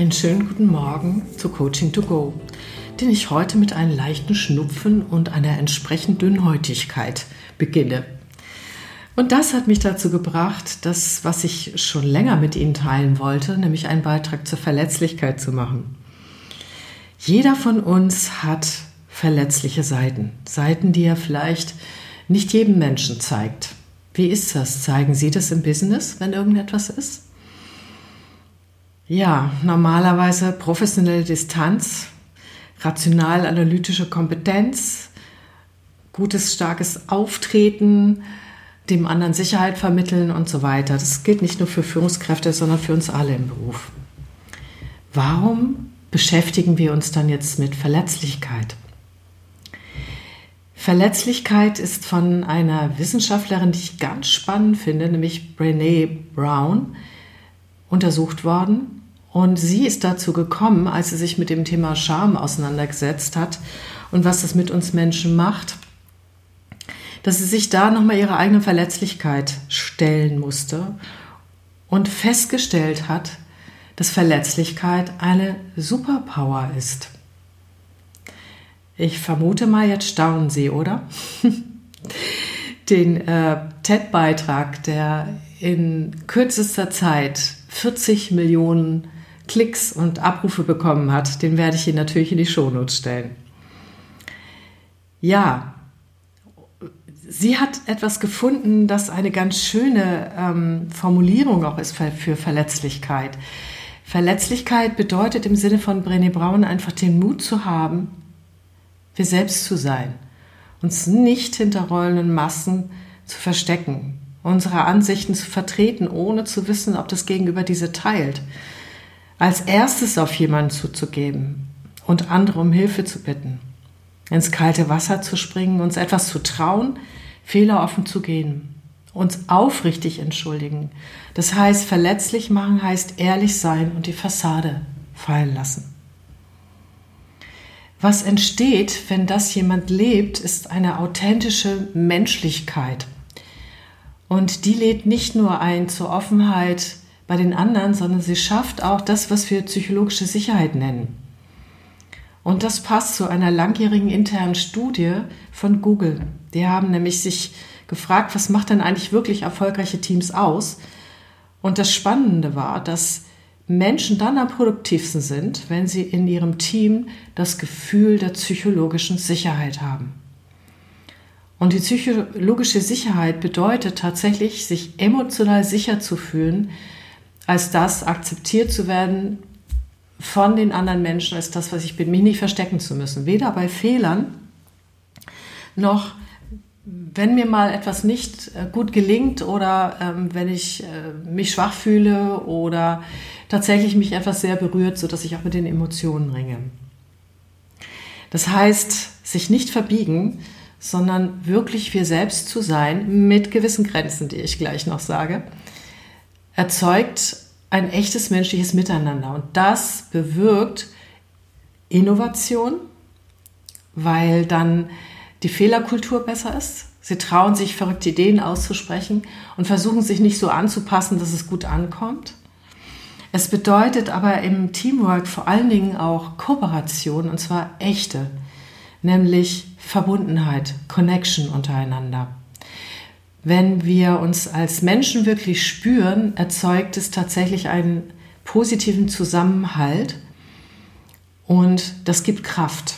Einen schönen guten Morgen zu Coaching to Go, den ich heute mit einem leichten Schnupfen und einer entsprechend Dünnhäutigkeit beginne. Und das hat mich dazu gebracht, das, was ich schon länger mit Ihnen teilen wollte, nämlich einen Beitrag zur Verletzlichkeit zu machen. Jeder von uns hat verletzliche Seiten, Seiten, die er vielleicht nicht jedem Menschen zeigt. Wie ist das? Zeigen Sie das im Business, wenn irgendetwas ist? Ja, normalerweise professionelle Distanz, rational-analytische Kompetenz, gutes, starkes Auftreten, dem anderen Sicherheit vermitteln und so weiter. Das gilt nicht nur für Führungskräfte, sondern für uns alle im Beruf. Warum beschäftigen wir uns dann jetzt mit Verletzlichkeit? Verletzlichkeit ist von einer Wissenschaftlerin, die ich ganz spannend finde, nämlich Brene Brown, untersucht worden. Und sie ist dazu gekommen, als sie sich mit dem Thema Scham auseinandergesetzt hat und was das mit uns Menschen macht, dass sie sich da nochmal ihre eigene Verletzlichkeit stellen musste und festgestellt hat, dass Verletzlichkeit eine Superpower ist. Ich vermute mal, jetzt staunen Sie, oder? Den äh, TED-Beitrag, der in kürzester Zeit 40 Millionen Klicks und Abrufe bekommen hat, den werde ich Ihnen natürlich in die Shownotes stellen. Ja, sie hat etwas gefunden, das eine ganz schöne ähm, Formulierung auch ist für, für Verletzlichkeit. Verletzlichkeit bedeutet im Sinne von Brené Brown einfach den Mut zu haben, wir selbst zu sein, uns nicht hinter rollenden Massen zu verstecken, unsere Ansichten zu vertreten, ohne zu wissen, ob das Gegenüber diese teilt als erstes auf jemanden zuzugeben und andere um Hilfe zu bitten, ins kalte Wasser zu springen, uns etwas zu trauen, Fehler offen zu gehen, uns aufrichtig entschuldigen. Das heißt, verletzlich machen heißt ehrlich sein und die Fassade fallen lassen. Was entsteht, wenn das jemand lebt, ist eine authentische Menschlichkeit. Und die lädt nicht nur ein zur Offenheit bei den anderen, sondern sie schafft auch das, was wir psychologische Sicherheit nennen. Und das passt zu einer langjährigen internen Studie von Google. Die haben nämlich sich gefragt, was macht denn eigentlich wirklich erfolgreiche Teams aus? Und das Spannende war, dass Menschen dann am produktivsten sind, wenn sie in ihrem Team das Gefühl der psychologischen Sicherheit haben. Und die psychologische Sicherheit bedeutet tatsächlich, sich emotional sicher zu fühlen, als das akzeptiert zu werden von den anderen Menschen, als das, was ich bin, mich nicht verstecken zu müssen. Weder bei Fehlern noch wenn mir mal etwas nicht äh, gut gelingt oder ähm, wenn ich äh, mich schwach fühle oder tatsächlich mich etwas sehr berührt, sodass ich auch mit den Emotionen ringe. Das heißt, sich nicht verbiegen, sondern wirklich wir selbst zu sein, mit gewissen Grenzen, die ich gleich noch sage, erzeugt ein echtes menschliches Miteinander. Und das bewirkt Innovation, weil dann die Fehlerkultur besser ist. Sie trauen sich, verrückte Ideen auszusprechen und versuchen sich nicht so anzupassen, dass es gut ankommt. Es bedeutet aber im Teamwork vor allen Dingen auch Kooperation, und zwar echte, nämlich Verbundenheit, Connection untereinander. Wenn wir uns als Menschen wirklich spüren, erzeugt es tatsächlich einen positiven Zusammenhalt und das gibt Kraft.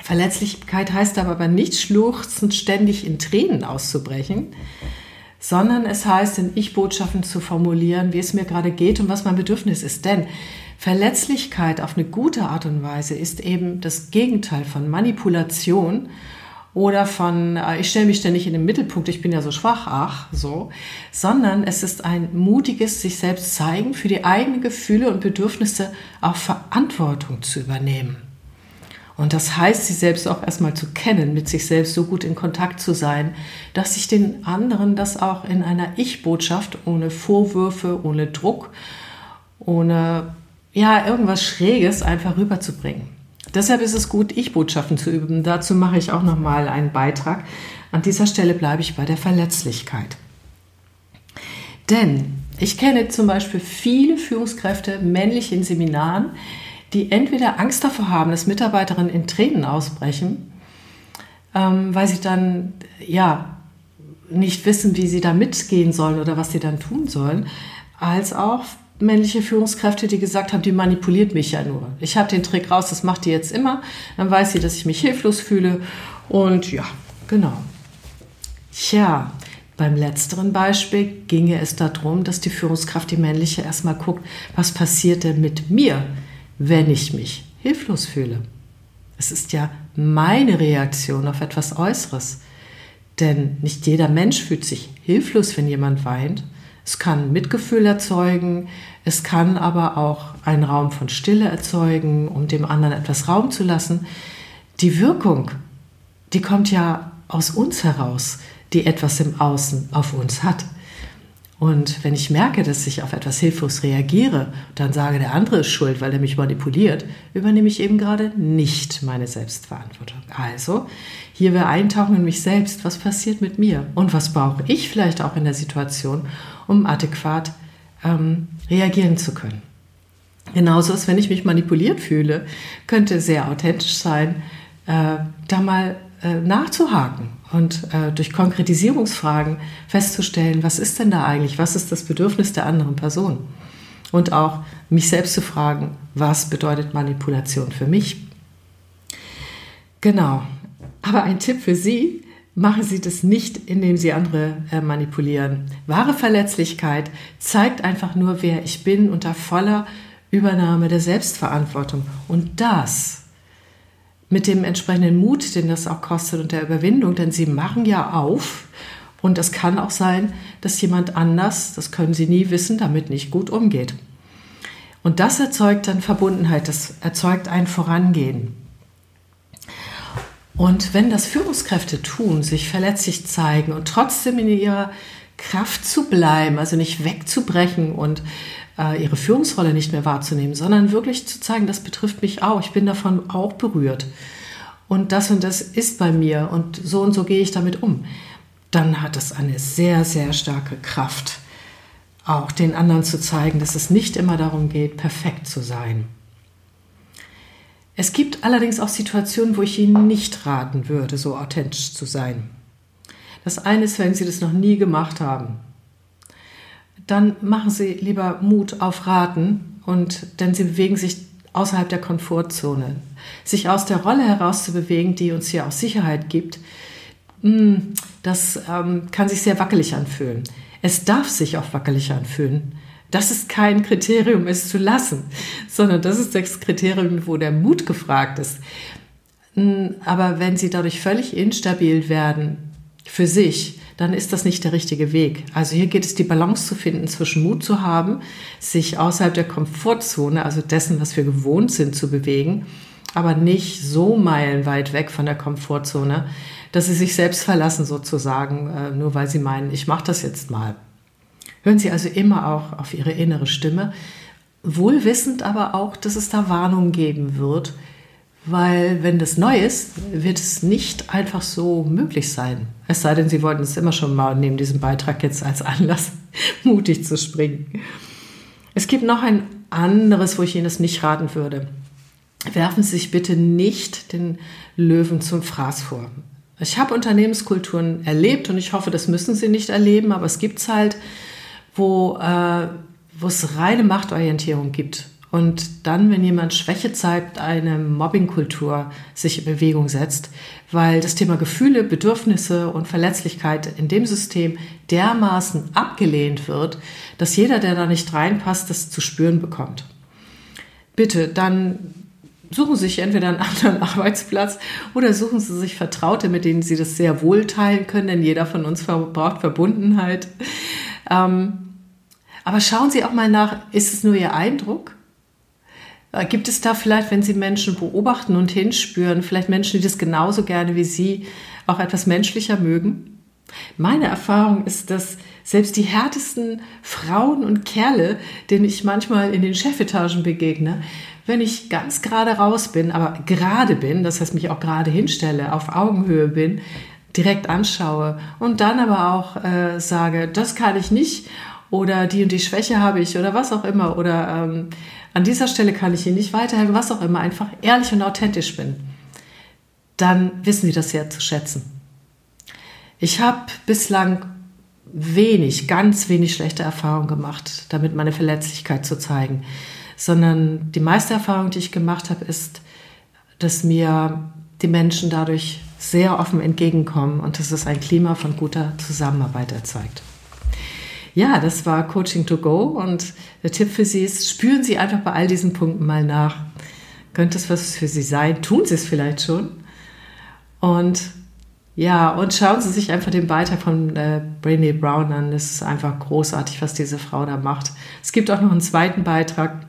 Verletzlichkeit heißt aber nicht schluchzend ständig in Tränen auszubrechen, sondern es heißt, in Ich-Botschaften zu formulieren, wie es mir gerade geht und was mein Bedürfnis ist. Denn Verletzlichkeit auf eine gute Art und Weise ist eben das Gegenteil von Manipulation oder von, äh, ich stelle mich ständig in den Mittelpunkt, ich bin ja so schwach, ach, so, sondern es ist ein mutiges sich selbst zeigen, für die eigenen Gefühle und Bedürfnisse auch Verantwortung zu übernehmen. Und das heißt, sie selbst auch erstmal zu kennen, mit sich selbst so gut in Kontakt zu sein, dass ich den anderen das auch in einer Ich-Botschaft ohne Vorwürfe, ohne Druck, ohne ja irgendwas Schräges einfach rüberzubringen. Deshalb ist es gut, Ich-Botschaften zu üben. Dazu mache ich auch noch mal einen Beitrag. An dieser Stelle bleibe ich bei der Verletzlichkeit. Denn Ich kenne zum Beispiel viele Führungskräfte, männlich in Seminaren, die entweder Angst davor haben, dass Mitarbeiterinnen in Tränen ausbrechen, ähm, weil sie dann ja nicht wissen, wie sie da mitgehen sollen oder was sie dann tun sollen, als auch männliche Führungskräfte, die gesagt haben, die manipuliert mich ja nur. Ich habe den Trick raus, das macht die jetzt immer. Dann weiß sie, dass ich mich hilflos fühle. Und ja, genau. Tja, beim letzteren Beispiel ginge es darum, dass die Führungskraft, die männliche, erstmal guckt, was passiert denn mit mir, wenn ich mich hilflos fühle. Es ist ja meine Reaktion auf etwas Äußeres. Denn nicht jeder Mensch fühlt sich hilflos, wenn jemand weint. Es kann Mitgefühl erzeugen, es kann aber auch einen Raum von Stille erzeugen, um dem anderen etwas Raum zu lassen. Die Wirkung, die kommt ja aus uns heraus die etwas im Außen auf uns hat. Und wenn ich merke, dass ich auf etwas hilflos reagiere, dann sage, der andere ist schuld, weil er mich manipuliert, übernehme ich eben gerade nicht meine Selbstverantwortung. Also, hier wir eintauchen in mich selbst, was passiert mit mir und was brauche ich vielleicht auch in der Situation, um adäquat ähm, reagieren zu können. Genauso ist, wenn ich mich manipuliert fühle, könnte sehr authentisch sein, äh, da mal äh, nachzuhaken und äh, durch Konkretisierungsfragen festzustellen, was ist denn da eigentlich, was ist das Bedürfnis der anderen Person? Und auch mich selbst zu fragen, was bedeutet Manipulation für mich? Genau. Aber ein Tipp für Sie, machen Sie das nicht, indem Sie andere äh, manipulieren. Wahre Verletzlichkeit zeigt einfach nur, wer ich bin unter voller Übernahme der Selbstverantwortung. Und das mit dem entsprechenden Mut, den das auch kostet und der Überwindung, denn sie machen ja auf. Und es kann auch sein, dass jemand anders, das können sie nie wissen, damit nicht gut umgeht. Und das erzeugt dann Verbundenheit, das erzeugt ein Vorangehen. Und wenn das Führungskräfte tun, sich verletzlich zeigen und trotzdem in ihrer Kraft zu bleiben, also nicht wegzubrechen und äh, ihre Führungsrolle nicht mehr wahrzunehmen, sondern wirklich zu zeigen, das betrifft mich auch, ich bin davon auch berührt. Und das und das ist bei mir und so und so gehe ich damit um. Dann hat es eine sehr, sehr starke Kraft, auch den anderen zu zeigen, dass es nicht immer darum geht, perfekt zu sein. Es gibt allerdings auch Situationen, wo ich Ihnen nicht raten würde, so authentisch zu sein. Das eine ist, wenn Sie das noch nie gemacht haben dann machen Sie lieber Mut auf Raten und denn Sie bewegen sich außerhalb der Komfortzone. Sich aus der Rolle heraus zu bewegen, die uns hier auch Sicherheit gibt, hm, das ähm, kann sich sehr wackelig anfühlen. Es darf sich auch wackelig anfühlen. Das ist kein Kriterium, es zu lassen, sondern das ist das Kriterium, wo der Mut gefragt ist. Aber wenn Sie dadurch völlig instabil werden für sich, dann ist das nicht der richtige Weg. Also hier geht es, die Balance zu finden zwischen Mut zu haben, sich außerhalb der Komfortzone, also dessen, was wir gewohnt sind, zu bewegen, aber nicht so meilenweit weg von der Komfortzone, dass sie sich selbst verlassen sozusagen, äh, nur weil sie meinen, ich mache das jetzt mal. Hören Sie also immer auch auf Ihre innere Stimme, wohlwissend aber auch, dass es da Warnungen geben wird, weil wenn das neu ist, wird es nicht einfach so möglich sein. Es sei denn, Sie wollten es immer schon mal neben diesem Beitrag jetzt als Anlass mutig zu springen. Es gibt noch ein anderes, wo ich Ihnen das nicht raten würde. Werfen Sie sich bitte nicht den Löwen zum Fraß vor. Ich habe Unternehmenskulturen erlebt und ich hoffe, das müssen Sie nicht erleben, aber es gibt es halt, wo, äh, es reine Machtorientierung gibt und dann, wenn jemand Schwäche zeigt, eine Mobbingkultur sich in Bewegung setzt, weil das Thema Gefühle, Bedürfnisse und Verletzlichkeit in dem System dermaßen abgelehnt wird, dass jeder, der da nicht reinpasst, das zu spüren bekommt. Bitte, dann suchen Sie sich entweder einen anderen Arbeitsplatz oder suchen Sie sich Vertraute, mit denen Sie das sehr wohl teilen können, denn jeder von uns braucht Verbundenheit. Ähm, aber schauen Sie auch mal nach, ist es nur Ihr Eindruck? Äh, gibt es da vielleicht, wenn Sie Menschen beobachten und hinspüren, vielleicht Menschen, die das genauso gerne wie Sie auch etwas menschlicher mögen? Meine Erfahrung ist, dass selbst die härtesten Frauen und Kerle, denen ich manchmal in den Chefetagen begegne, wenn ich ganz gerade raus bin, aber gerade bin, das heißt mich auch gerade hinstelle, auf Augenhöhe bin, direkt anschaue und dann aber auch äh, sage, das kann ich nicht oder die und die Schwäche habe ich oder was auch immer oder ähm, an dieser Stelle kann ich Ihnen nicht weiterhelfen, was auch immer, einfach ehrlich und authentisch bin, dann wissen Sie das sehr zu schätzen. Ich habe bislang wenig, ganz wenig schlechte Erfahrungen gemacht, damit meine Verletzlichkeit zu zeigen, sondern die meiste Erfahrung, die ich gemacht habe, ist, dass mir die Menschen dadurch sehr offen entgegenkommen und dass es ein Klima von guter Zusammenarbeit erzeugt. Ja, das war Coaching to Go und der Tipp für Sie ist, spüren Sie einfach bei all diesen Punkten mal nach. Könnte es was für Sie sein? Tun Sie es vielleicht schon. Und ja, und schauen Sie sich einfach den Beitrag von äh, Brene Brown an. Das ist einfach großartig, was diese Frau da macht. Es gibt auch noch einen zweiten Beitrag,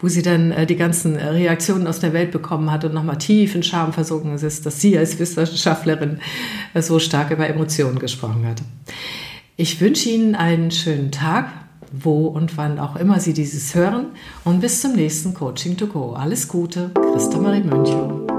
wo sie dann äh, die ganzen äh, Reaktionen aus der Welt bekommen hat und nochmal tief in Scham versunken ist, dass sie als Wissenschaftlerin äh, so stark über Emotionen gesprochen hat. Ich wünsche Ihnen einen schönen Tag, wo und wann auch immer Sie dieses hören und bis zum nächsten Coaching to Go. Alles Gute, Christa Marie Mönchow.